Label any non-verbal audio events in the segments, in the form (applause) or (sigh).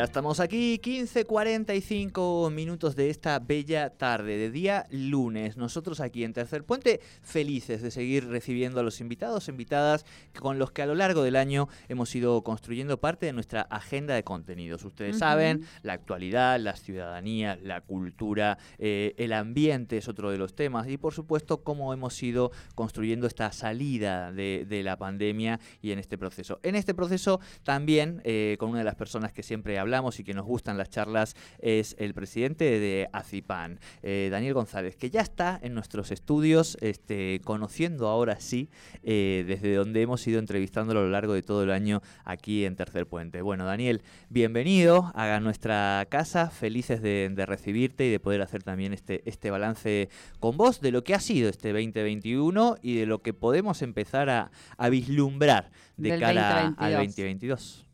Ya estamos aquí, 15.45 minutos de esta bella tarde, de día lunes. Nosotros aquí en Tercer Puente, felices de seguir recibiendo a los invitados, invitadas con los que a lo largo del año hemos ido construyendo parte de nuestra agenda de contenidos. Ustedes saben, la actualidad, la ciudadanía, la cultura, eh, el ambiente es otro de los temas y por supuesto cómo hemos ido construyendo esta salida de, la pandemia y en este proceso. En este proceso también eh, con una de las personas que siempre hablamos y que nos gustan las charlas es el presidente de ACIPAN, eh, Daniel González, que ya está en nuestros estudios, este, conociendo ahora sí, eh, desde donde hemos ido entrevistándolo a lo largo de todo el año aquí en Tercer Puente. Bueno, Daniel, bienvenido a nuestra casa, felices de, recibirte y de poder hacer también este, este balance con vos de lo que ha sido este 2021 y de lo que podemos empezar a, vislumbrar de cara al 2022.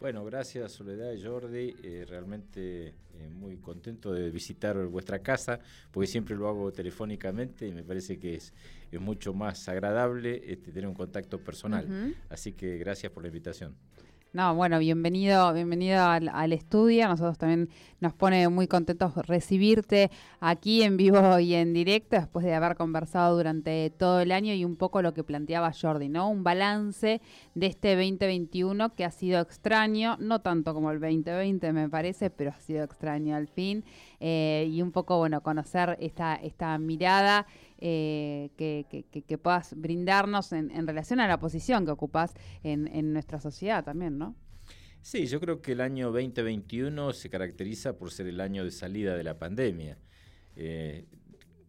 Bueno, gracias Soledad y Jordi. Eh, realmente eh, muy contento de visitar vuestra casa, porque siempre lo hago telefónicamente y me parece que es, es mucho más agradable este, tener un contacto personal. Así que gracias por la invitación. No, bueno, bienvenido, bienvenido al, estudio. Nosotros también nos pone muy contentos recibirte aquí en vivo y en directo después de haber conversado durante todo el año y un poco lo que planteaba Jordi, ¿no? Un balance de este 2021 que ha sido extraño, no tanto como el 2020 me parece, pero ha sido extraño al fin. Eh, y un poco, bueno, conocer esta, esta mirada eh, que, que, puedas brindarnos en, relación a la posición que ocupas en, en nuestra sociedad también, ¿no? Sí, yo creo que el año 2021 se caracteriza por ser el año de salida de la pandemia. Eh,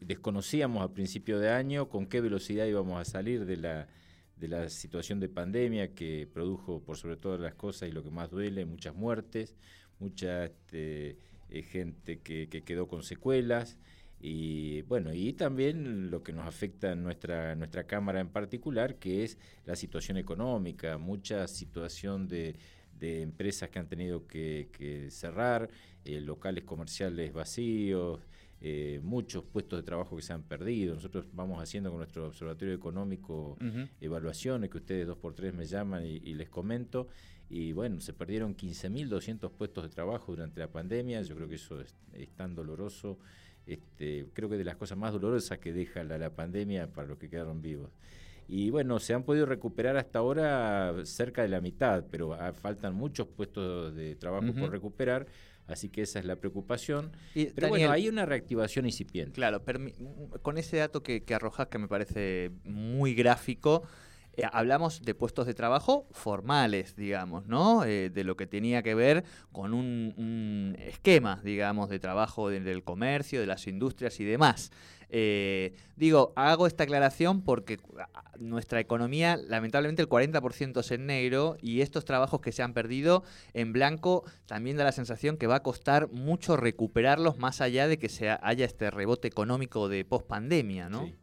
desconocíamos a principio de año con qué velocidad íbamos a salir de la, de la situación de pandemia que produjo, por sobre todas las cosas y lo que más duele, muchas muertes, mucha este, eh, gente que, que, quedó con secuelas. Y bueno, y también lo que nos afecta en nuestra, nuestra Cámara en particular, que es la situación económica, mucha situación de, de empresas que han tenido que, cerrar, eh, locales comerciales vacíos, eh, muchos puestos de trabajo que se han perdido. Nosotros vamos haciendo con nuestro Observatorio Económico evaluaciones que ustedes dos por tres me llaman y, y les comento. Y bueno, se perdieron 15.200 puestos de trabajo durante la pandemia. Yo creo que eso es tan doloroso este, creo que de las cosas más dolorosas que deja la, pandemia para los que quedaron vivos. Y bueno, se han podido recuperar hasta ahora cerca de la mitad, pero ah, faltan muchos puestos de trabajo por recuperar, así que esa es la preocupación. pero bueno, hay una reactivación incipiente. Claro, con ese dato que, que arrojas que me parece muy gráfico, eh, hablamos de puestos de trabajo formales, digamos, ¿no? Eh, de lo que tenía que ver con un, esquema, digamos, de trabajo del comercio, de las industrias y demás. Eh, digo, hago esta aclaración porque nuestra economía, lamentablemente el 40% es en negro y estos trabajos que se han perdido en blanco también da la sensación que va a costar mucho recuperarlos más allá de que se haya este rebote económico de post-pandemia, ¿no? Sí,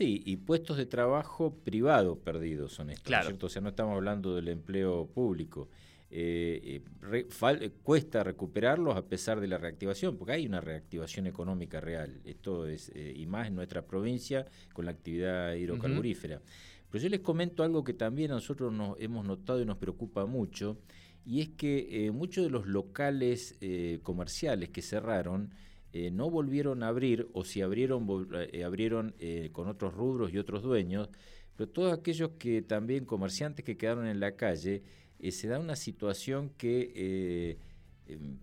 y puestos de trabajo privado perdidos son estos, claro. ¿cierto? O sea, no estamos hablando del empleo público. Eh, eh, cuesta recuperarlos a pesar de la reactivación, porque hay una reactivación económica real, esto es, eh, y más en nuestra provincia con la actividad hidrocarburífera. Pero yo les comento algo que también a nosotros nos hemos notado y nos preocupa mucho, y es que muchos de los locales comerciales que cerraron, eh, no volvieron a abrir o si abrieron, eh, abrieron eh, con otros rubros y otros dueños, pero todos aquellos que también comerciantes que quedaron en la calle, se da una situación que em,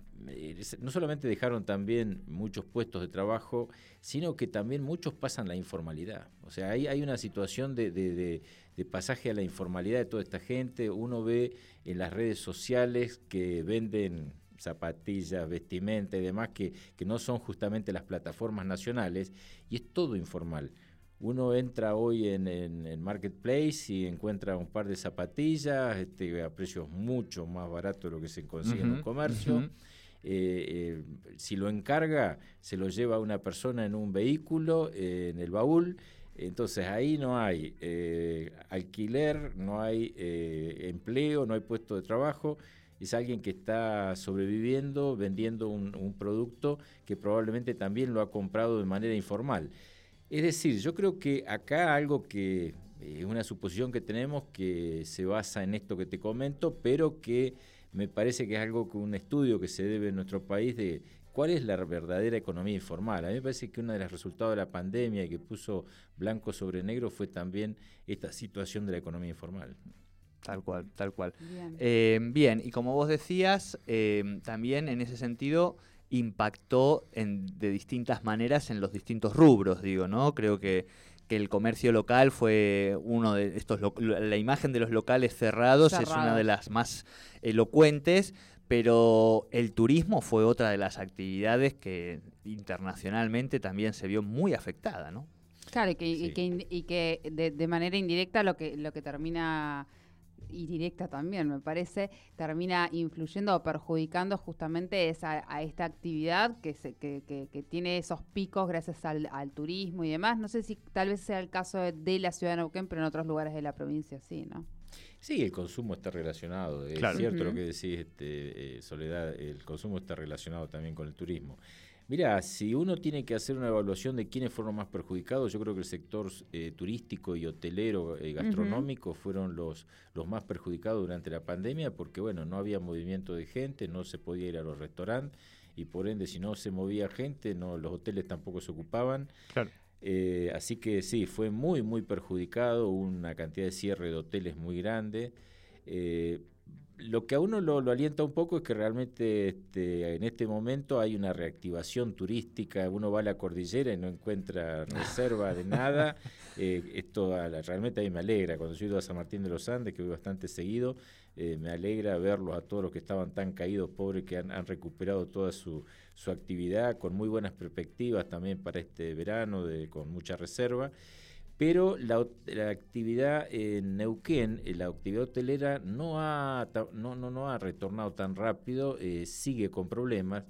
no solamente dejaron también muchos puestos de trabajo, sino que también muchos pasan la informalidad. O sea, hay, hay una situación de, de, pasaje a la informalidad de toda esta gente. Uno ve en las redes sociales que venden zapatillas, vestimenta y demás que, que no son justamente las plataformas nacionales y es todo informal. Uno entra hoy en, en, Marketplace y encuentra un par de zapatillas este, a precios mucho más baratos de lo que se consigue en un comercio. Eh, eh, si lo encarga, se lo lleva una persona en un vehículo, eh, en el baúl. Entonces ahí no hay alquiler, no hay empleo, no hay puesto de trabajo. Es alguien que está sobreviviendo, vendiendo un, producto que probablemente también lo ha comprado de manera informal. Es decir, yo creo que acá algo que es una suposición que tenemos que se basa en esto que te comento, pero que me parece que es algo que un estudio que se debe en nuestro país de cuál es la verdadera economía informal. A mí me parece que uno de los resultados de la pandemia que puso blanco sobre negro fue también esta situación de la economía informal. Tal cual, tal cual. Bien, eh, bien y como vos decías, eh, también en ese sentido impactó en, de distintas maneras en los distintos rubros, digo, ¿no? Creo que que el comercio local fue uno de estos, la imagen de los locales cerrados es una de las más elocuentes, pero el turismo fue otra de las actividades que internacionalmente también se vio muy afectada, ¿no? Claro, y que, y que, de, de, manera indirecta lo que, lo que termina y directa también, me parece, termina influyendo o perjudicando justamente esa, a esta actividad que, se, que, que, tiene esos picos gracias al, turismo y demás. No sé si tal vez sea el caso de, la ciudad de Neuquén, pero en otros lugares de la provincia sí, ¿no? Sí, el consumo está relacionado. Es cierto lo que decís, este, eh, Soledad, el consumo está relacionado también con el turismo. Mira, si uno tiene que hacer una evaluación de quiénes fueron más perjudicados, yo creo que el sector eh, turístico y hotelero eh, gastronómico fueron los, los más perjudicados durante la pandemia porque, bueno, no había movimiento de gente, no se podía ir a los restaurantes y por ende, si no se movía gente, no los hoteles tampoco se ocupaban. Claro. Eh, así que sí, fue muy, muy perjudicado, una cantidad de cierre de hoteles muy grande lo que a uno lo, alienta un poco es que realmente este, en este momento hay una reactivación turística, uno va a la cordillera y no encuentra (laughs) reserva de nada, eh, esto realmente a mí me alegra, cuando yo he ido a San Martín de los Andes, que voy bastante seguido, eh, me alegra verlos a todos los que estaban tan caídos, pobres, que han, han recuperado toda su, su, actividad con muy buenas perspectivas también para este verano, de, con mucha reserva pero la, actividad en Neuquén, eh, la actividad hotelera no ha, no, no, no ha retornado tan rápido, eh, sigue con problemas.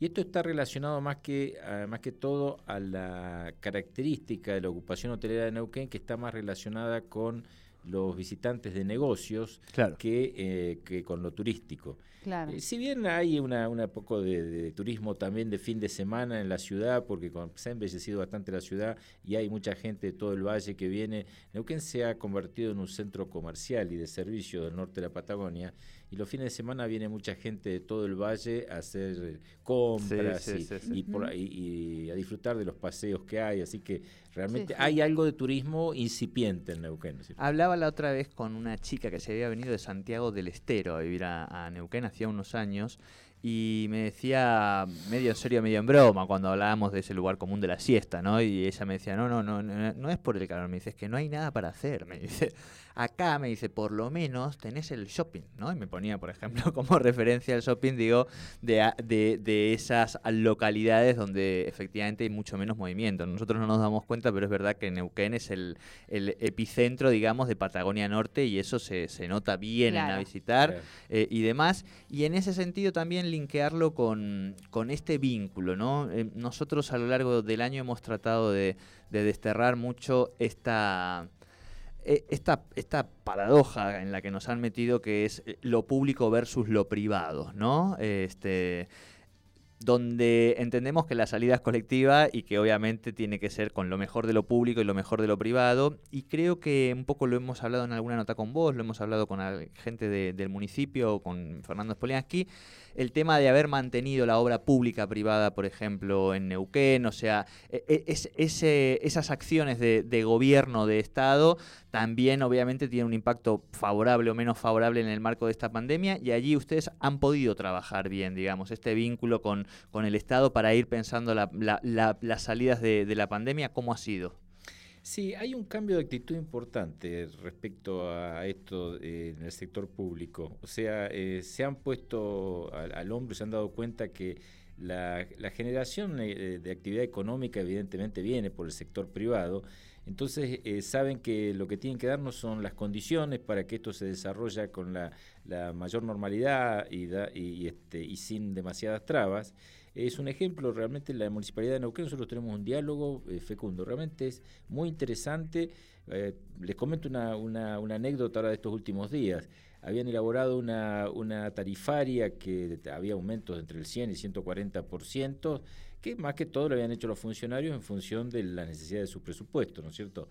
Y esto está relacionado más que, más que todo a la característica de la ocupación hotelera de Neuquén, que está más relacionada con los visitantes de negocios que, eh, que, con lo turístico. Eh, si bien hay una, una poco de, turismo también de fin de semana en la ciudad, porque se ha embellecido bastante la ciudad y hay mucha gente de todo el valle que viene, Neuquén se ha convertido en un centro comercial y de servicio del norte de la Patagonia y los fines de semana viene mucha gente de todo el valle a hacer compras y, a disfrutar de los paseos que hay, así que realmente hay algo de turismo incipiente en Neuquén. Hablaba la otra vez con una chica que se había venido de Santiago del Estero a vivir a, a Neuquén hacía unos años y me decía, medio en serio, medio en broma, cuando hablábamos de ese lugar común de la siesta, ¿no? Y ella me decía, no, no, no, no, no es por el calor, me dice, es que no hay nada para hacer, me dice. Acá me dice, por lo menos tenés el shopping, ¿no? Y me ponía, por ejemplo, (laughs) como referencia al shopping, digo, de, de, de esas localidades donde efectivamente hay mucho menos movimiento. Nosotros no nos damos cuenta, pero es verdad que Neuquén es el, el epicentro, digamos, de Patagonia Norte y eso se, se nota bien en la visitar eh, y demás. Y en ese sentido también linkearlo con, con este vínculo, ¿no? Eh, nosotros a lo largo del año hemos tratado de, de desterrar mucho esta esta, esta paradoja en la que nos han metido que es eh, lo público versus lo privado, ¿no? Este, donde entendemos que la salida es colectiva y que obviamente tiene que ser con lo mejor de lo público y lo mejor de lo privado. Y creo que un poco lo hemos hablado en alguna nota con vos, lo hemos hablado con gente del municipio, con Fernando Spoliansky, el tema de haber mantenido la obra pública privada, por ejemplo, en Neuquén, o sea, e, e, es, ese, esas acciones de, gobierno, de Estado, también obviamente tienen un impacto favorable o menos favorable en el marco de esta pandemia y allí ustedes han podido trabajar bien, digamos, este vínculo con, con el Estado para ir pensando la, las salidas de, la pandemia, ¿cómo ha sido? Sí, hay un cambio de actitud importante respecto a esto eh, en el sector público. O sea, eh, se han puesto al, hombro y se han dado cuenta que la, generación eh, de actividad económica evidentemente viene por el sector privado. Entonces saben que lo que tienen que darnos son las condiciones para que esto se desarrolle con la, mayor normalidad y, y, este, y sin demasiadas trabas es un ejemplo, realmente en la Municipalidad de Neuquén nosotros tenemos un diálogo eh, fecundo, realmente es muy interesante. Eh, les comento una, anécdota ahora de estos últimos días. Habían elaborado una, una tarifaria que había aumentos entre el 100 y 140%, que más que todo lo habían hecho los funcionarios en función de las necesidades de su presupuesto, ¿no es cierto?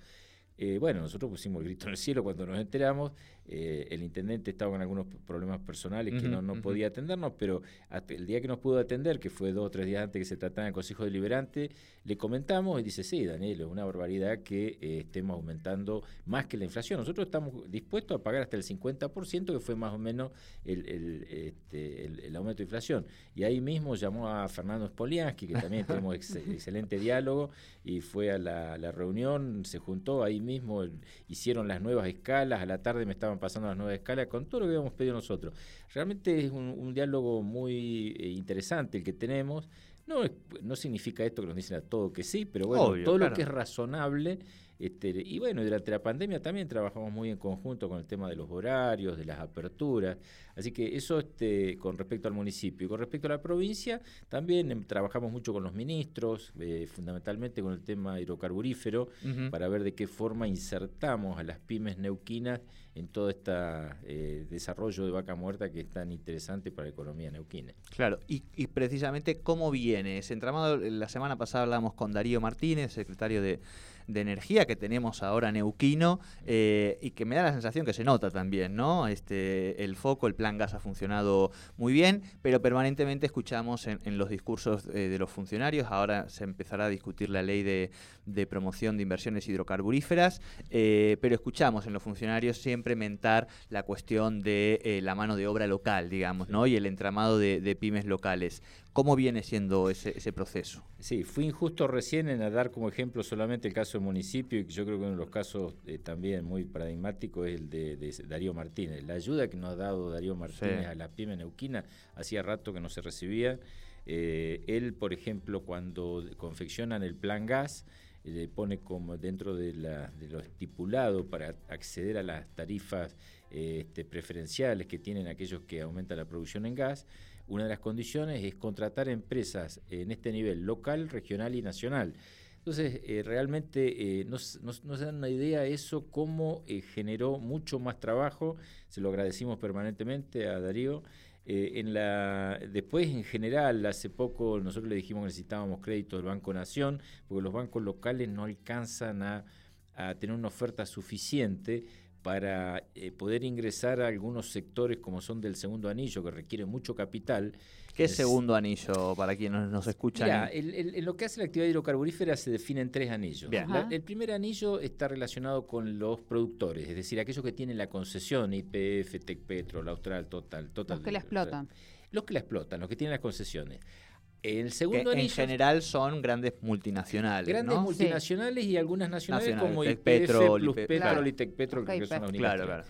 Eh, bueno, nosotros pusimos el grito en el cielo cuando nos enteramos. Eh, el intendente estaba con algunos problemas personales que no, no podía atendernos, pero el día que nos pudo atender, que fue dos o tres días antes que se tratara el Consejo Deliberante, le comentamos y dice, sí, Daniel, es una barbaridad que eh, estemos aumentando más que la inflación. Nosotros estamos dispuestos a pagar hasta el 50%, que fue más o menos el, el, este, el, aumento de inflación. Y ahí mismo llamó a Fernando Spoliansky, que también tenemos (laughs) excelente diálogo, y fue a la, la reunión, se juntó ahí mismo, hicieron las nuevas escalas, a la tarde me estaban pasando a las nuevas escalas con todo lo que habíamos pedido nosotros. Realmente es un, diálogo muy eh, interesante el que tenemos. No, no significa esto que nos dicen a todo que sí, pero bueno, todo lo que es razonable este, y bueno, durante la pandemia también trabajamos muy en conjunto con el tema de los horarios, de las aperturas. Así que eso este, con respecto al municipio. Y con respecto a la provincia, también em, trabajamos mucho con los ministros, eh, fundamentalmente con el tema hidrocarburífero, para ver de qué forma insertamos a las pymes neuquinas en todo este desarrollo de vaca muerta que es tan interesante para la economía neuquina. Claro, y, y precisamente cómo viene ese entramado. La semana pasada hablamos con Darío Martínez, secretario de de energía que tenemos ahora neuquino eh, y que me da la sensación que se nota también, ¿no? Este, el foco, el plan gas ha funcionado muy bien, pero permanentemente escuchamos en, los discursos eh, de los funcionarios, ahora se empezará a discutir la ley de, promoción de inversiones hidrocarburíferas, eh, pero escuchamos en los funcionarios siempre mentar la cuestión de la mano de obra local, digamos, ¿no? Y el entramado de pymes locales. ¿Cómo viene siendo ese, ese, proceso? Sí, fui injusto recién en dar como ejemplo solamente el caso del municipio y yo creo que uno de los casos eh, también muy paradigmático es el de, Darío Martínez. La ayuda que nos ha dado Darío Martínez a la pyme neuquina hacía rato que no se recibía. Eh, él, por ejemplo, cuando confeccionan el plan gas, eh, le pone como dentro de, la, de, lo estipulado para acceder a las tarifas este, preferenciales que tienen aquellos que aumentan la producción en gas, una de las condiciones es contratar empresas en este nivel local, regional y nacional. Entonces, eh, realmente eh, nos, dan una idea eso, cómo eh, generó mucho más trabajo, se lo agradecimos permanentemente a Darío. en la, después, en general, hace poco nosotros le dijimos que necesitábamos crédito del Banco Nación, porque los bancos locales no alcanzan a tener una oferta suficiente para eh, poder ingresar a algunos sectores como son del segundo anillo, que requieren mucho capital. ¿Qué es, segundo anillo para quienes nos escuchan? Mira, en lo que hace la actividad hidrocarburífera se definen tres anillos. el primer anillo está relacionado con los productores, es decir, aquellos que tienen la concesión, IPF, Tecpetro, la Austral, Total, Total. Los que la explotan. Los que la explotan, los que tienen las concesiones. El segundo que en general son grandes multinacionales. Grandes multinacionales y algunas nacionales, como IPF, Petrol, Plus Petrol y Tecpetro, que son las Claro, claro.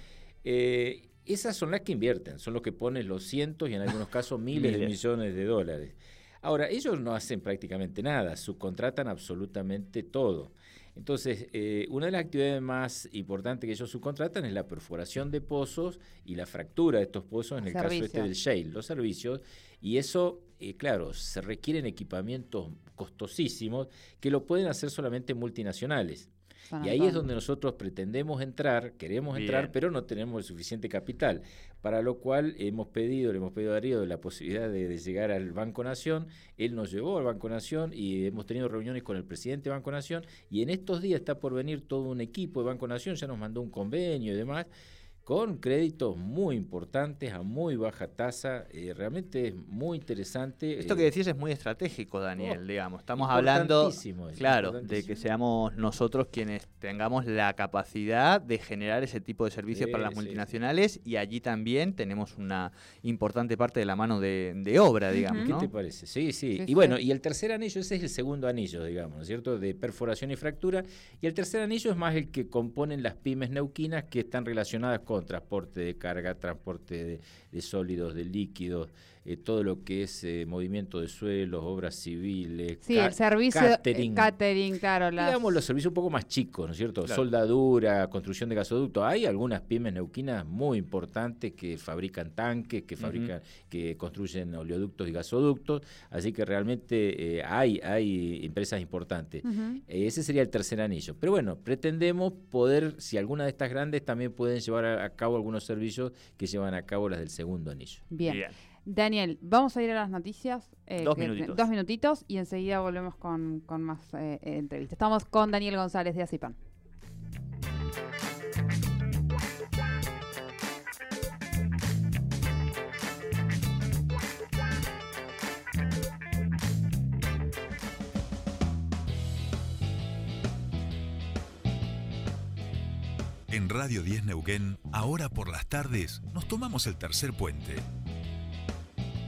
Eh, esas son las que invierten, son los que ponen los cientos y en algunos casos (laughs) miles de millones de dólares. Ahora, ellos no hacen prácticamente nada, subcontratan absolutamente todo. Entonces, eh, una de las actividades más importantes que ellos subcontratan es la perforación de pozos y la fractura de estos pozos en el caso este del shale, los servicios. Y eso, eh, claro, se requieren equipamientos costosísimos que lo pueden hacer solamente multinacionales y ahí es donde nosotros pretendemos entrar, queremos entrar, pero no tenemos el suficiente capital. Para lo cual hemos pedido, le hemos pedido a Darío la posibilidad de, llegar al Banco Nación. Él nos llevó al Banco Nación y hemos tenido reuniones con el presidente de Banco Nación. Y en estos días está por venir todo un equipo de Banco Nación, ya nos mandó un convenio y demás con créditos muy importantes a muy baja tasa. Eh, realmente es muy interesante. Esto que eh, decís es muy estratégico, Daniel, Oh, digamos. Estamos hablando, claro, de que seamos nosotros quienes tengamos la capacidad de generar ese tipo de servicios Sí, para las sí, multinacionales y allí también tenemos una importante parte de la mano de, de obra, digamos. ¿Qué ¿no? te parece? Sí, sí. Sí, y bueno, y el tercer anillo, ese es el segundo anillo, digamos, ¿no es cierto? De perforación y fractura. Y el tercer anillo es más el que componen las pymes neuquinas que están relacionadas con transporte de carga, transporte de, de sólidos, de líquidos, eh, todo lo que es eh, movimiento de suelos, obras civiles, Sí, ca- el servicio eh, catering. catering, claro. Las, Digamos los servicios un poco más chicos, ¿no es cierto? Claro. Soldadura, construcción de gasoductos. Hay algunas pymes neuquinas muy importantes que fabrican tanques, que fabrican, que construyen oleoductos y gasoductos. Así que realmente eh, hay, hay empresas importantes. Eh, Ese sería el tercer anillo. Pero bueno, pretendemos poder, si alguna de estas grandes también pueden llevar a, a cabo algunos servicios que llevan a cabo las del segundo anillo. Bien. Bien. Daniel, vamos a ir a las noticias. eh, Dos minutitos. Dos minutitos y enseguida volvemos con, con más eh, eh, entrevistas. Estamos con Daniel González de Acipan. En Radio 10 Neuquén, ahora por las tardes, nos tomamos el tercer puente.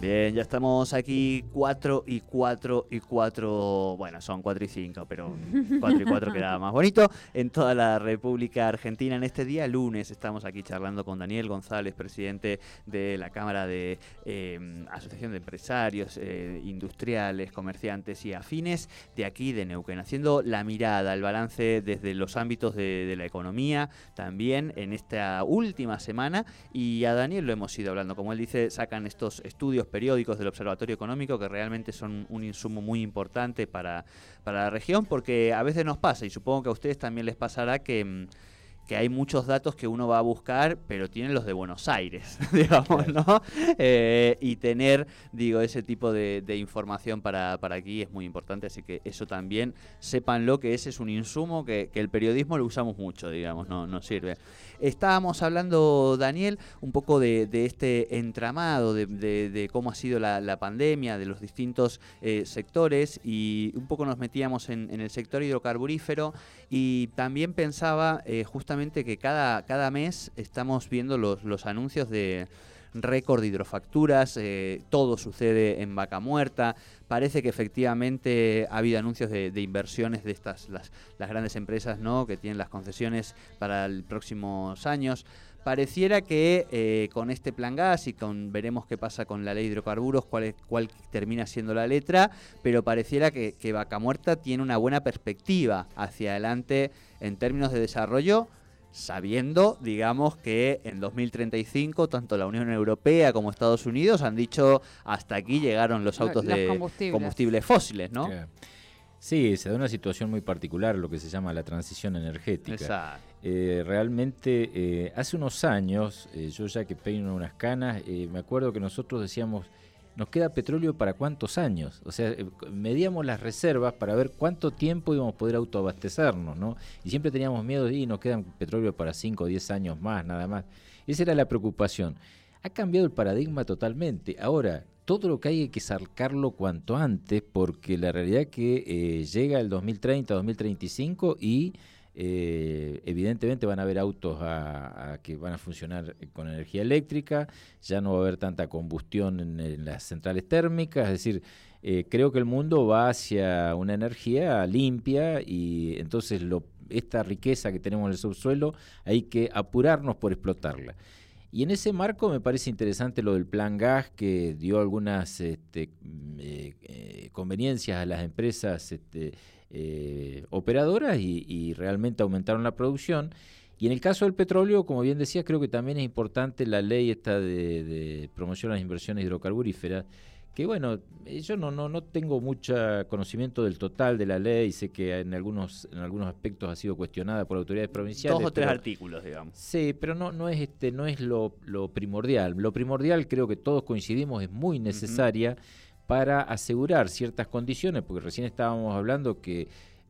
Bien, ya estamos aquí 4 y 4 y 4, bueno, son 4 y 5, pero 4 y 4 queda más bonito. En toda la República Argentina, en este día lunes, estamos aquí charlando con Daniel González, presidente de la Cámara de eh, Asociación de Empresarios, eh, Industriales, Comerciantes y Afines de aquí de Neuquén, haciendo la mirada, el balance desde los ámbitos de, de la economía, también en esta última semana. Y a Daniel lo hemos ido hablando, como él dice, sacan estos estudios periódicos del Observatorio Económico que realmente son un insumo muy importante para, para la región, porque a veces nos pasa, y supongo que a ustedes también les pasará que... que hay muchos datos que uno va a buscar, pero tienen los de Buenos Aires, (laughs) digamos, ¿no? Eh, y tener, digo, ese tipo de, de información para, para aquí es muy importante, así que eso también, sépanlo que ese es un insumo que, que el periodismo lo usamos mucho, digamos, no nos sirve. Estábamos hablando, Daniel, un poco de, de este entramado, de, de- de cómo ha sido la, la pandemia, de los distintos eh, sectores, y un poco nos metíamos en, en el sector hidrocarburífero, y también pensaba eh, justamente que cada, cada mes estamos viendo los, los anuncios de récord de hidrofacturas, eh, todo sucede en vaca muerta, parece que efectivamente ha habido anuncios de, inversiones de estas, las, las grandes empresas ¿no? que tienen las concesiones para los próximos años. Pareciera que eh, con este plan gas y con veremos qué pasa con la ley de hidrocarburos, cuál, es- cuál termina siendo la letra, pero pareciera que, que Vaca Muerta tiene una buena perspectiva hacia adelante en términos de desarrollo, sabiendo, digamos, que en 2035 tanto la Unión Europea como Estados Unidos han dicho hasta aquí llegaron los Lo- autos los de combustibles. combustibles fósiles, ¿no? Sí, se da una situación muy particular, lo que se llama la transición energética. Exacto. Eh, realmente, eh, hace unos años, eh, yo ya que peino unas canas, eh, me acuerdo que nosotros decíamos, nos queda petróleo para cuántos años. O sea, eh, medíamos las reservas para ver cuánto tiempo íbamos a poder autoabastecernos, ¿no? Y siempre teníamos miedo, y nos quedan petróleo para 5 o 10 años más, nada más. Esa era la preocupación. Ha cambiado el paradigma totalmente. Ahora, todo lo que hay hay que sacarlo cuanto antes, porque la realidad es que eh, llega el 2030, 2035 y eh, evidentemente van a haber autos a- que van a funcionar con energía eléctrica, ya no va a haber tanta combustión en, las centrales térmicas, es decir, eh, creo que el mundo va hacia una energía limpia y entonces lo, esta riqueza que tenemos en el subsuelo hay que apurarnos por explotarla. Y en ese marco me parece interesante lo del plan gas que dio algunas este, mm, eh, conveniencias a las empresas este, eh, operadoras y, y realmente aumentaron la producción. Y en el caso del petróleo, como bien decía, creo que también es importante la ley esta de, de promoción a las inversiones hidrocarburíferas, que bueno, eh, yo no, no, no tengo mucho conocimiento del total de la ley, sé que en algunos, en algunos aspectos ha sido cuestionada por autoridades provinciales. Dos o tres pero- artículos, digamos. Sí, pero no, no es este, no es lo, lo primordial. Lo primordial creo que todos coincidimos es muy necesaria para asegurar ciertas condiciones, porque recién estábamos hablando que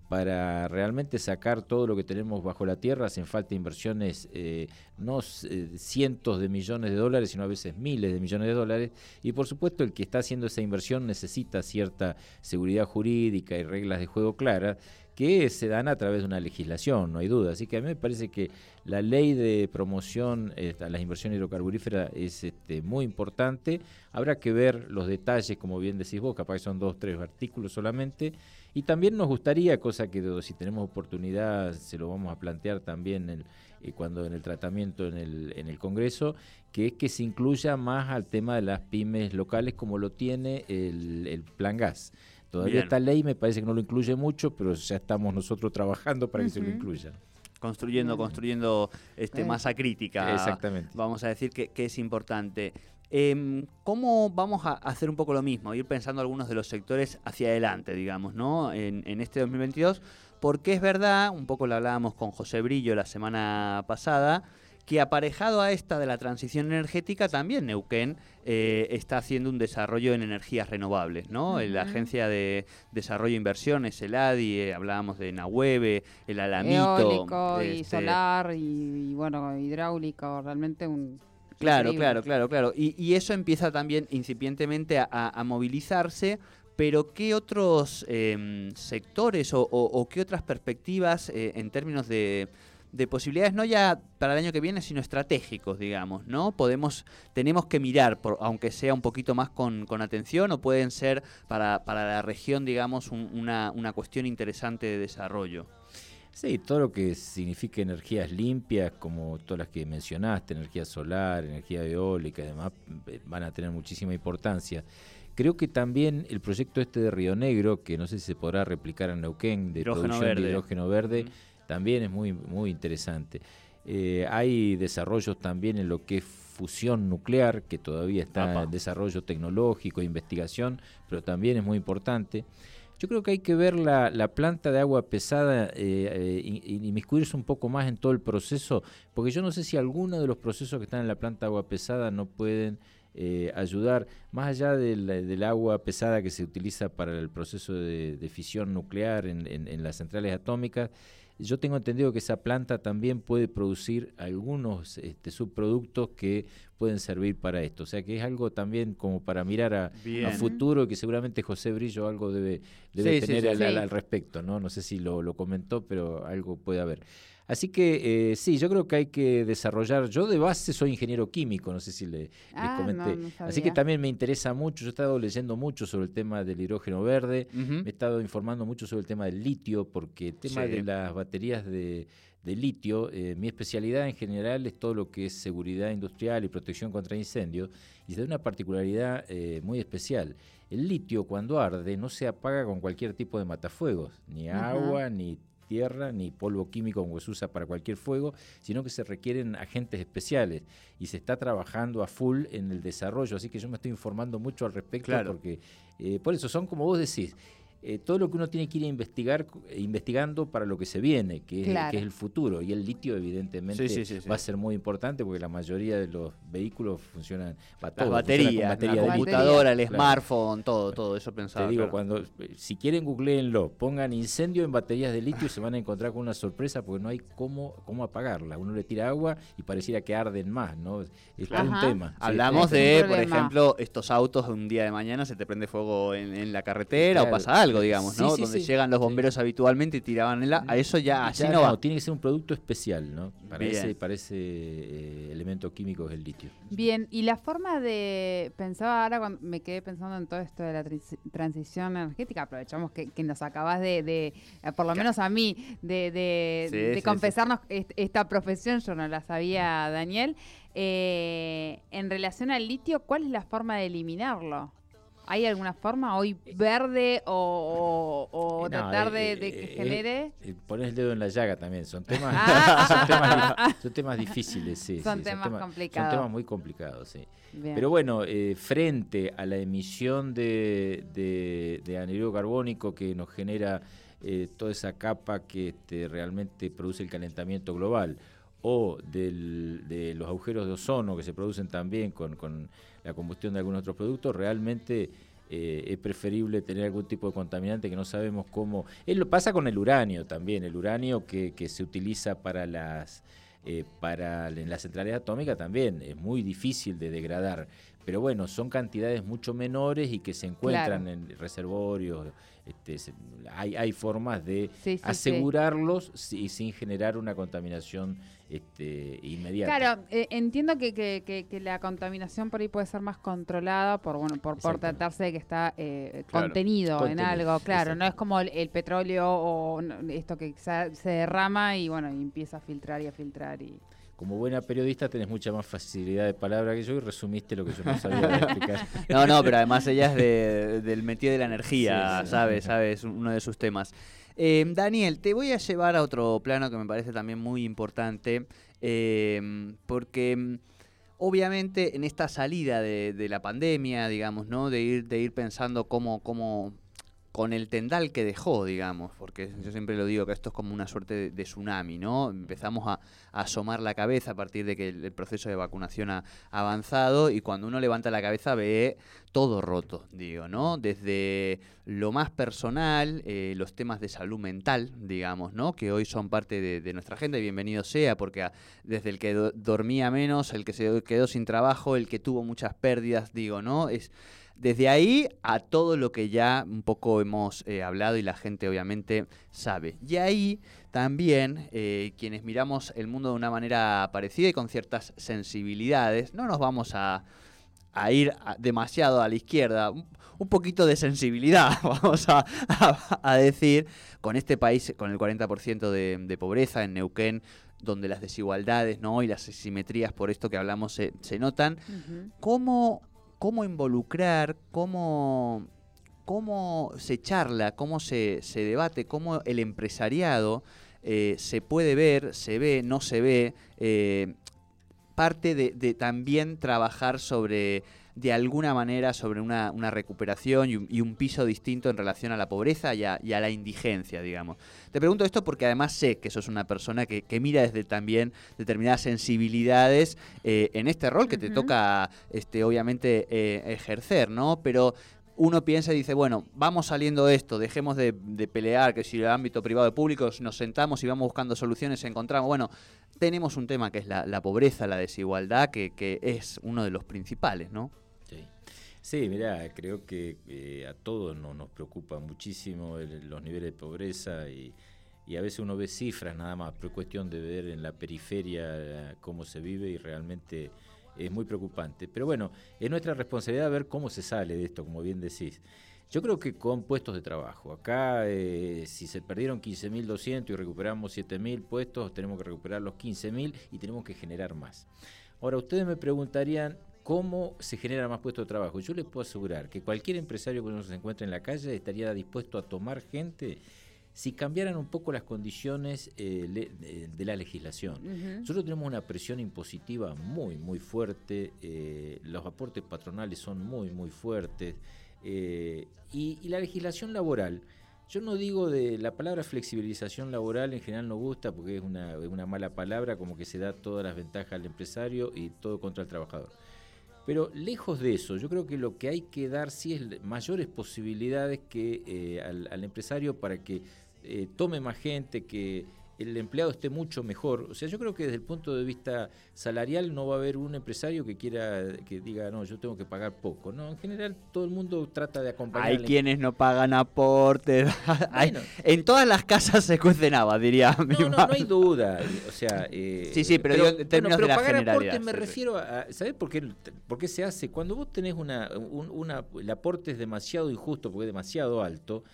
para realmente sacar todo lo que tenemos bajo la tierra hacen falta inversiones, eh, no eh, cientos de millones de dólares, sino a veces miles de millones de dólares. Y por supuesto el que está haciendo esa inversión necesita cierta seguridad jurídica y reglas de juego claras que se dan a través de una legislación, no hay duda. Así que a mí me parece que la ley de promoción a las inversiones hidrocarburíferas es este, muy importante. Habrá que ver los detalles, como bien decís vos, capaz que son dos tres artículos solamente. Y también nos gustaría, cosa que si tenemos oportunidad se lo vamos a plantear también el- eh, cuando en el tratamiento en el, en el Congreso, que es que se incluya más al tema de las pymes locales como lo tiene el Plan Gas. Todavía Bien. esta ley me parece que no lo incluye mucho, pero ya estamos nosotros trabajando para que se lo incluya. Construyendo, construyendo este, Eh. masa crítica. Exactamente. Vamos a decir que, que es importante. Em, ¿Cómo vamos a hacer un poco lo mismo? Ir pensando algunos de los sectores hacia adelante, digamos, ¿no? En, en este 2022, porque es verdad, un poco lo hablábamos con José Brillo la semana pasada, que aparejado a esta de la transición energética, también Neuquén eh, está haciendo un desarrollo en energías renovables, ¿no? La. Agencia de Desarrollo e Inversiones, el ADI, eh, hablábamos de Nahueve, el Alamito. Eólico y este, solar y, y, bueno, hidráulico, realmente un... Claro, claro, claro, claro. Y, y eso empieza también incipientemente a, a- a movilizarse, pero ¿qué otros em, sectores o, o- o qué otras perspectivas eh, en términos de, de posibilidades, no ya para el año que viene, sino estratégicos, digamos, ¿no? Podemos, tenemos que mirar, por, aunque sea un poquito más con, con atención, o pueden ser para, para la región, digamos, un- una, una cuestión interesante de desarrollo. Sí, todo lo que signifique energías limpias, como todas las que mencionaste, energía solar, energía eólica y demás, eh, van a tener muchísima importancia. Creo que también el proyecto este de Río Negro, que no sé si se podrá replicar en Neuquén, de Hidrógeno producción verde. de hidrógeno verde, Mm. También es muy, muy interesante. Eh, hay desarrollos también en lo que es fusión nuclear, que todavía está Apa. en desarrollo tecnológico, investigación, pero también es muy importante. Yo creo que hay que ver la, la planta de agua pesada, eh, eh, y- y inmiscuirse un poco más en todo el proceso, porque yo no sé si alguno de los procesos que están en la planta de agua pesada no pueden eh, ayudar, más allá del, del agua pesada que se utiliza para el proceso de, de fisión nuclear en, en- en las centrales atómicas, yo tengo entendido que esa planta también puede producir algunos este, subproductos que pueden servir para esto. O sea que es algo también como para mirar a, a futuro, que seguramente José Brillo algo debe, debe Sí, sí, tener sí, al, sí. al- al respecto, ¿no? No sé si lo, lo comentó, pero algo puede haber. Así que eh, sí, yo creo que hay que desarrollar. Yo de base soy ingeniero químico, no sé si le, les Ah, comenté. no, no Así que también me interesa mucho. Yo he estado leyendo mucho sobre el tema del hidrógeno verde. Me he estado informando mucho sobre el tema del litio, porque el tema Sí. de las baterías de, de litio, eh, mi especialidad en general es todo lo que es seguridad industrial y protección contra incendios, y se da una particularidad eh, muy especial. El litio cuando arde no se apaga con cualquier tipo de matafuegos, ni agua, ni tierra, ni polvo químico como se usa para cualquier fuego, sino que se requieren agentes especiales y se está trabajando a full en el desarrollo, así que yo me estoy informando mucho al respecto Claro. porque eh, por eso son como vos decís, eh, todo lo que uno tiene que ir a investigar, eh, investigando para lo que se viene, que es, Claro. que es el futuro. Y el litio, evidentemente, Sí, sí, sí, sí. va a ser muy importante porque la mayoría de los vehículos funcionan, va, Las todo funciona con baterías, batería la de litio. computadora, el Claro. smartphone, todo, todo eso pensaba. Te digo, claro. cuando si quieren googleenlo, pongan incendio en baterías de litio, se van a encontrar con una sorpresa porque no hay cómo, cómo apagarla. Uno le tira agua y pareciera que arden más, ¿no? Es un Ajá. tema. Hablamos de, por problema. ejemplo, estos autos un día de mañana se te prende fuego en, en la carretera o pasa algo. Algo, digamos, ¿no? sí, Donde sí. llegan los Sí. bomberos habitualmente y tiraban el a a eso ya así Ya no va. tiene que ser un producto especial, ¿no? Para Bien. ese, para ese eh, elemento químico que es el litio. Bien, y la forma de, pensaba ahora cuando me quedé pensando en todo esto de la transi- transición energética, aprovechamos que, que nos acabas de, de, eh, por lo menos a mí, de, de, Sí, de sí, confesarnos est- esta profesión, yo no la sabía, Daniel. Eh, en relación al litio, ¿cuál es la forma de eliminarlo? ¿Hay alguna forma hoy verde o, o- Eh, no, tratar eh, de, de eh, que eh, genere? Eh, Pones el dedo en la llaga también. Son temas, Ah, (laughs) son temas, son temas difíciles, sí. Son sí, temas Son complicados. temas muy complicados, sí. Bien. Pero bueno, eh, frente a la emisión de, de, de anhídrido carbónico que nos genera eh, toda esa capa que este, realmente produce el calentamiento global, o del- de los agujeros de ozono que se producen también con, con la combustión de algunos otros productos, realmente eh, es preferible tener algún tipo de contaminante que no sabemos cómo... Es lo pasa con el uranio también, el uranio que, que se utiliza para las... eh, para en las centrales atómicas también es muy difícil de degradar, pero bueno, son cantidades mucho menores y que se encuentran en reservorios. Este, hay, hay formas de Sí, sí, sí. asegurarlos si- sin generar una contaminación este, inmediata. Claro, eh, entiendo que, que- que- que la contaminación por ahí puede ser más controlada por bueno por, por tratarse de que está eh, Claro. contenido, en Contenido, algo, claro, no es como el, el petróleo o no, esto que se, se derrama y bueno, y empieza a filtrar y a filtrar y Como buena periodista tenés mucha más facilidad de palabra que yo y resumiste lo que yo no sabía de (laughs) explicar. No, no, pero además ella es de- del metido de la energía, Sí, sí. ¿sabes? ¿Sabes? Es uno de sus temas. Eh, Daniel, te voy a llevar a otro plano que me parece también muy importante, eh, porque mm, obviamente en esta salida de, de la pandemia, digamos, ¿no? De ir, de ir pensando cómo, cómo con el tendal que dejó, digamos, porque yo siempre lo digo que esto es como una suerte de, tsunami, ¿no? Empezamos a, asomar la cabeza a partir de que el, proceso de vacunación ha avanzado y cuando uno levanta la cabeza ve todo roto, digo, ¿no? Desde lo más personal, eh, los temas de salud mental, digamos, ¿no? Que hoy son parte de, nuestra agenda y bienvenido sea, porque desde el que do- dormía menos, el que se quedó sin trabajo, el que tuvo muchas pérdidas, digo, ¿no? Es desde ahí a todo lo que ya un poco hemos eh, hablado y la gente obviamente sabe. Y ahí también eh, quienes miramos el mundo de una manera parecida y con ciertas sensibilidades, no nos vamos a, a ir demasiado a la izquierda, un, poquito de sensibilidad, (laughs) vamos a, a- a decir, con este país con el 40% de, de pobreza en Neuquén, donde las desigualdades ¿no? y las asimetrías por esto que hablamos se, se notan, cómo, cómo involucrar, cómo, cómo se charla, cómo se, se debate, cómo el empresariado eh, se puede ver, se ve, no se ve, eh, parte de, de también trabajar sobre, de alguna manera, sobre una, una recuperación y un, y un piso distinto en relación a la pobreza y a, y a la indigencia, digamos. Te pregunto esto porque además sé que sos una persona que, que mira desde también determinadas sensibilidades eh, en este rol que te toca, este, obviamente, eh, ejercer, ¿no? Pero uno piensa y dice, bueno, vamos saliendo de esto, dejemos de, de pelear, que si el ámbito privado y público nos sentamos y vamos buscando soluciones, encontramos, bueno, tenemos un tema que es la, la pobreza, la desigualdad, que, que es uno de los principales, ¿no? Sí, mirá, creo que eh, a todos no, nos preocupa muchísimo el- los niveles de pobreza y, y a veces uno ve cifras nada más, pero es cuestión de ver en la periferia cómo se vive y realmente es muy preocupante. Pero bueno, es nuestra responsabilidad ver cómo se sale de esto, como bien decís. Yo creo que con puestos de trabajo. Acá, eh, si se perdieron 15.200 y recuperamos 7.000 puestos, tenemos que recuperar los 15.000 y tenemos que generar más. Ahora, ustedes me preguntarían cómo se genera más puestos de trabajo. Yo les puedo asegurar que cualquier empresario que uno se encuentre en la calle estaría dispuesto a tomar gente si cambiaran un poco las condiciones eh, le- de, la legislación. Ujú. Nosotros tenemos una presión impositiva muy, muy fuerte, eh, los aportes patronales son muy, muy fuertes, eh, y, y la legislación laboral, yo no digo de la palabra flexibilización laboral, en general no gusta porque es una, es una mala palabra, como que se da todas las ventajas al empresario y todo contra el trabajador. Pero lejos de eso, yo creo que lo que hay que dar sí es mayores posibilidades que eh, al, empresario para que eh, tome más gente, que el empleado esté mucho mejor. O sea, yo creo que desde el punto de vista salarial no va a haber un empresario que quiera que diga, no, yo tengo que pagar poco. No, en general todo el mundo trata de acompañar. Hay al quienes no pagan aportes. (laughs) Bueno. en todas las casas se cuecen habas, diría mi No, no, no madre. hay duda. O sea, eh, Sí, sí, pero digo en términos de la pagar generalidad, aportes me sí. refiero a, ¿sabes por qué, por qué se hace? Cuando vos tenés una, un- una, el aporte es demasiado injusto porque es demasiado alto,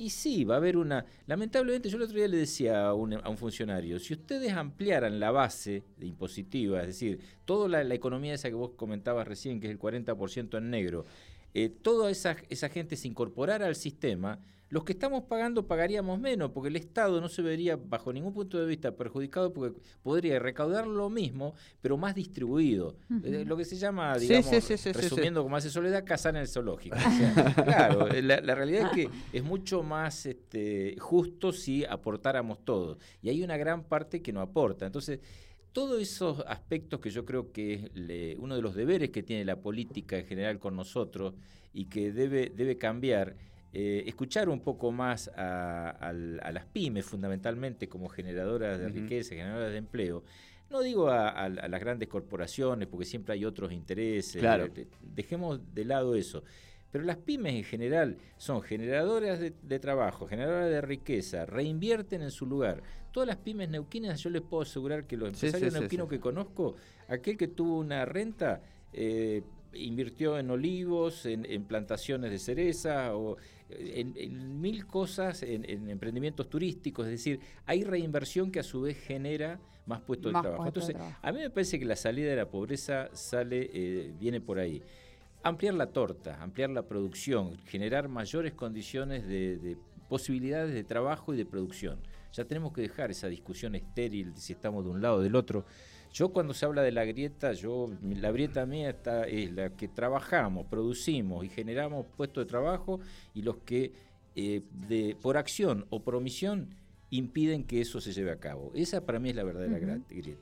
y sí, va a haber una, lamentablemente yo el otro día le decía a un, funcionario, si ustedes ampliaran la base de impositiva, es decir, toda la, la economía esa que vos comentabas recién, que es el 40% en negro, eh, toda esa, esa gente se incorporara al sistema, los que estamos pagando pagaríamos menos, porque el Estado no se vería bajo ningún punto de vista perjudicado, porque podría recaudar lo mismo, pero más distribuido. Eh, lo que se llama, digamos, sí, resumiendo como hace Soledad, cazar en el zoológico. (laughs) O sea, claro, la, la realidad es que es mucho más este, justo si aportáramos todos. Y hay una gran parte que no aporta. Entonces, todos esos aspectos que yo creo que es le- uno de los deberes que tiene la política en general con nosotros y que debe, debe cambiar, eh, escuchar un poco más a, las pymes fundamentalmente como generadoras de riqueza, generadoras de empleo. No digo a, las grandes corporaciones porque siempre hay otros intereses, Claro. eh, dejemos de lado eso. Pero las pymes en general son generadoras de, de trabajo, generadoras de riqueza, reinvierten en su lugar. Todas las pymes neuquinas, yo les puedo asegurar que los sí, empresarios sí, neuquinos sí. que conozco, aquel que tuvo una renta, eh, invirtió en olivos, en, en plantaciones de cereza o en, en mil cosas, en, en emprendimientos turísticos. Es decir, hay reinversión que a su vez genera más puestos Más de trabajo. de Entonces, trabajo. a mí me parece que la salida de la pobreza sale, eh, viene por ahí. Ampliar la torta, ampliar la producción, generar mayores condiciones de, de posibilidades de trabajo y de producción. Ya tenemos que dejar esa discusión estéril de si estamos de un lado o del otro. Yo cuando se habla de la grieta, yo la grieta mía está, es la que trabajamos, producimos y generamos puestos de trabajo y los que eh, de, por acción o por omisión impiden que eso se lleve a cabo. Esa para mí es la verdadera gra- grieta.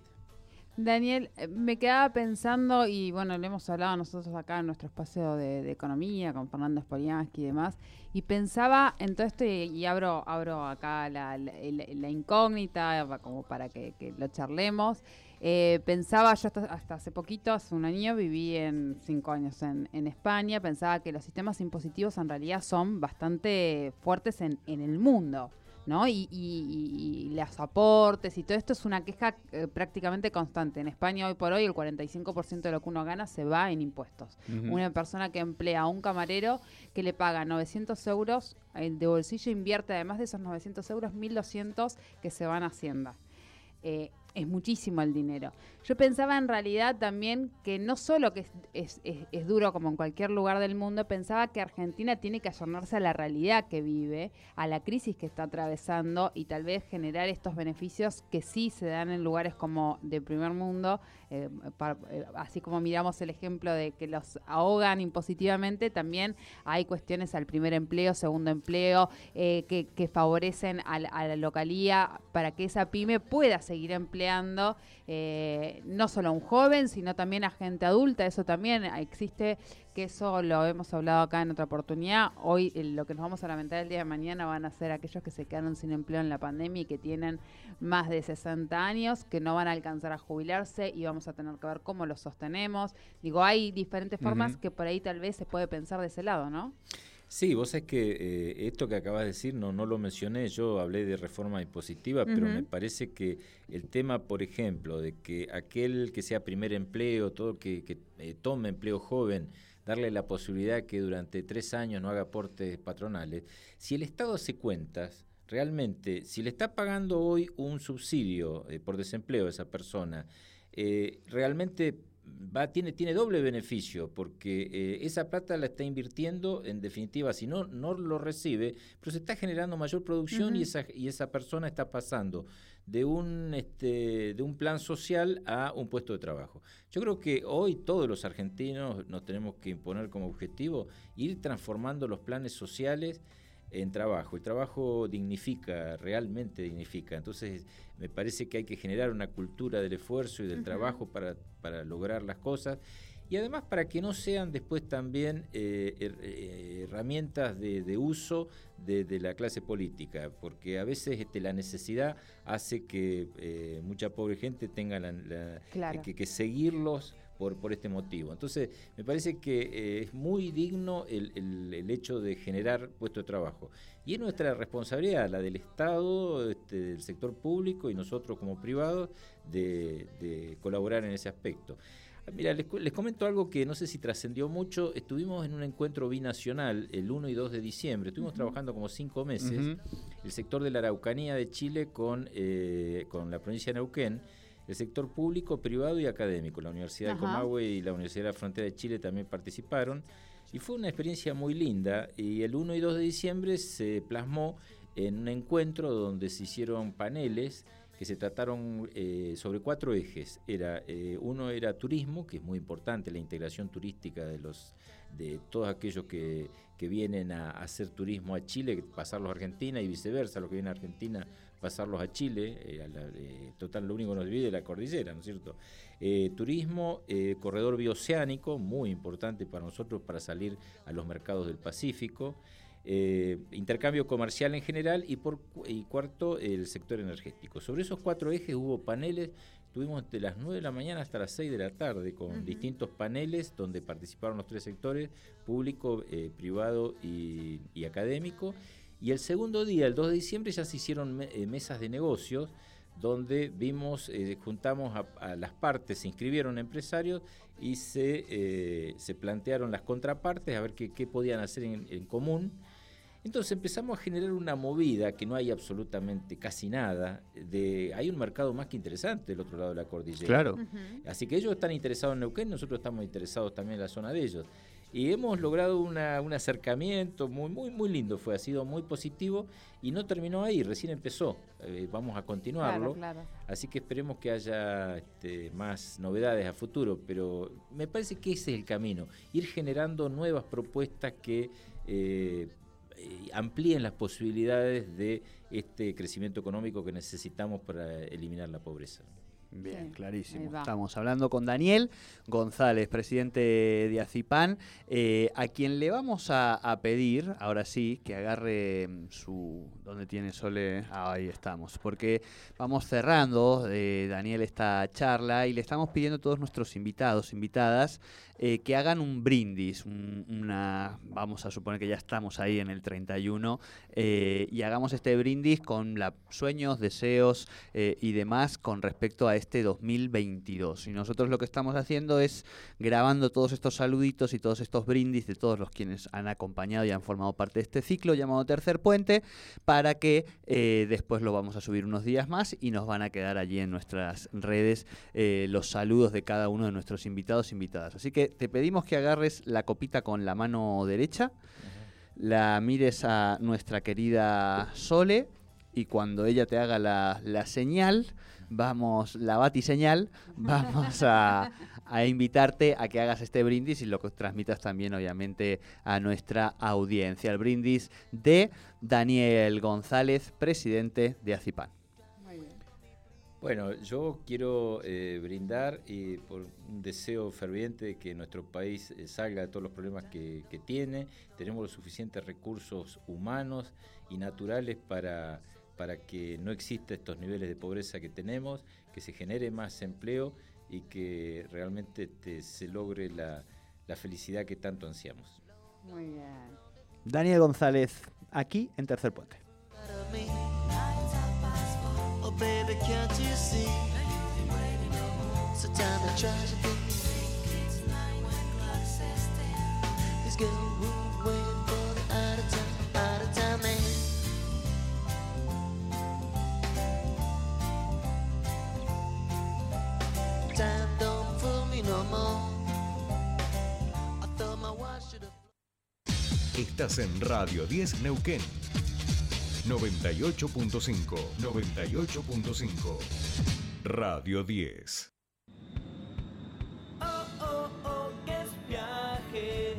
Daniel, eh, me quedaba pensando, y bueno, le hemos hablado nosotros acá en nuestro espacio de, de economía con Fernando Spoliansky y demás, y pensaba en todo esto, y, y abro, abro acá la, la- la- la incógnita, como para que, que lo charlemos. Eh, pensaba, yo hasta, hasta hace poquito, hace un año, viví en cinco años en, en España, pensaba que los sistemas impositivos en realidad son bastante fuertes en, en el mundo. ¿no? Y, y- y- y los aportes y todo esto es una queja eh, prácticamente constante. En España hoy por hoy el 45% de lo que uno gana se va en impuestos. Una persona que emplea a un camarero que le paga 900 euros de bolsillo invierte además de esos 900 euros 1.200 que se van a Hacienda. Eh, es muchísimo el dinero. Yo pensaba en realidad también que no solo que es, es- duro como en cualquier lugar del mundo, pensaba que Argentina tiene que ayornarse a la realidad que vive, a la crisis que está atravesando y tal vez generar estos beneficios que sí se dan en lugares como de primer mundo, eh, eh, así como miramos el ejemplo de que los ahogan impositivamente, también hay cuestiones al primer empleo, segundo empleo, eh, que, favorecen a, a la localía para que esa pyme pueda seguir empleando eh, no solo a un joven, sino también a gente adulta. Eso también existe, que eso lo hemos hablado acá en otra oportunidad. Hoy eh, lo que nos vamos a lamentar el día de mañana van a ser aquellos que se quedaron sin empleo en la pandemia y que tienen más de 60 años, que no van a alcanzar a jubilarse y vamos a tener que ver cómo los sostenemos. Digo, hay diferentes formas que por ahí tal vez se puede pensar de ese lado, ¿no? Sí, vos sabés que eh, esto que acabas de decir no, no lo mencioné, yo hablé de reforma impositiva, pero Ujú. me parece que el tema, por ejemplo, de que aquel que sea primer empleo, todo que, que eh, tome empleo joven, darle la posibilidad que durante tres años no haga aportes patronales, si el Estado hace cuentas, realmente, si le está pagando hoy un subsidio eh, por desempleo a esa persona, eh, realmente va, tiene, tiene doble beneficio, porque eh, esa plata la está invirtiendo, en definitiva, si no, no lo recibe, pero se está generando mayor producción y, esa, y esa persona está pasando de un, este, de un plan social a un puesto de trabajo. Yo creo que hoy todos los argentinos nos tenemos que imponer como objetivo ir transformando los planes sociales en trabajo. El trabajo dignifica, realmente dignifica. Entonces, me parece que hay que generar una cultura del esfuerzo y del trabajo para, para lograr las cosas. Y además para que no sean después también eh, eh, herramientas de, de uso de, de la clase política, porque a veces este, la necesidad hace que eh, mucha pobre gente tenga la- la- Claro. que, que seguirlos por, por este motivo. Entonces, me parece que eh, es muy digno el, el- el hecho de generar puestos de trabajo. Y es nuestra responsabilidad, la del Estado, este, del sector público y nosotros como privados, de, de colaborar en ese aspecto. Ah, Mira, les, les comento algo que no sé si trascendió mucho. Estuvimos en un encuentro binacional el 1 y 2 de diciembre. Estuvimos trabajando como cinco meses el sector de la Araucanía de Chile con, eh, con la provincia de Neuquén, el sector público, privado y académico. La Universidad Ajá. de Comahue y la Universidad de la Frontera de Chile también participaron. Y fue una experiencia muy linda. Y el 1 y 2 de diciembre se plasmó en un encuentro donde se hicieron paneles que se trataron eh, sobre cuatro ejes. Era, eh, uno era turismo, que es muy importante, la integración turística de los de todos aquellos que, que vienen a, a hacer turismo a Chile, pasarlos a Argentina y viceversa, los que vienen a Argentina, pasarlos a Chile. eh, a la- eh, total, lo único que nos divide es la cordillera, ¿no es cierto? Eh, turismo, eh, corredor bioceánico, muy importante para nosotros para salir a los mercados del Pacífico. intercambio comercial en general y, por, y cuarto, el sector energético. Sobre esos cuatro ejes hubo paneles, estuvimos de las 9 de la mañana hasta las 6 de la tarde con Ujú. distintos paneles donde participaron los tres sectores, público, eh, privado y, y académico. Y el segundo día, el 2 de diciembre, ya se hicieron me- eh, mesas de negocios donde vimos, eh, juntamos a, a las partes, se inscribieron empresarios y se, eh, se plantearon las contrapartes a ver qué, qué podían hacer en, en común. Entonces empezamos a generar una movida que no hay absolutamente casi nada. De, hay un mercado más que interesante del otro lado de la cordillera. Claro. Así que ellos están interesados en Neuquén, nosotros estamos interesados también en la zona de ellos. Y hemos logrado una- un acercamiento muy, muy, muy lindo, fue, ha sido muy positivo y no terminó ahí, recién empezó. Eh, vamos a continuarlo. Claro, claro. Así que esperemos que haya este, más novedades a futuro, pero me parece que ese es el camino, ir generando nuevas propuestas que eh, eh, amplíen las posibilidades de este crecimiento económico que necesitamos para eliminar la pobreza. Bien, Sí, clarísimo. Estamos hablando con Daniel González, presidente de Acipan, eh, a quien le vamos a, a pedir, ahora sí, que agarre mm, su... ¿Dónde tiene Sole? Ah, ahí estamos. Porque vamos cerrando, eh, Daniel, esta charla y le estamos pidiendo a todos nuestros invitados, invitadas, eh, que hagan un brindis, un- una... Vamos a suponer que ya estamos ahí en el 31 eh, y hagamos este brindis con la, sueños, deseos y demás con respecto a este 2022. Y nosotros lo que estamos haciendo es grabando todos estos saluditos y todos estos brindis de todos los quienes han acompañado y han formado parte de este ciclo llamado Tercer Puente, para que eh, después lo vamos a subir unos días más y nos van a quedar allí en nuestras redes eh, los saludos de cada uno de nuestros invitados e invitadas. Así que te pedimos que agarres la copita con la mano derecha, la mires a nuestra querida Sole y cuando ella te haga la, la señal, vamos, la batiseñal, vamos a, a invitarte a que hagas este brindis y lo que transmitas también, obviamente, a nuestra audiencia. El brindis de Daniel González, presidente de Acipan. Bueno, yo quiero eh, brindar y por un deseo ferviente de que nuestro país eh, salga de todos los problemas que, que tiene. Tenemos los suficientes recursos humanos y naturales para, para que no exista estos niveles de pobreza que tenemos, que se genere más empleo y que realmente este, se logre la, la felicidad que tanto ansiamos. Muy bien. Daniel González, aquí en Tercer Puente. Estás en Radio 10 Neuquén. 98.5. 98.5. Radio 10. Oh, oh, oh, que es viaje.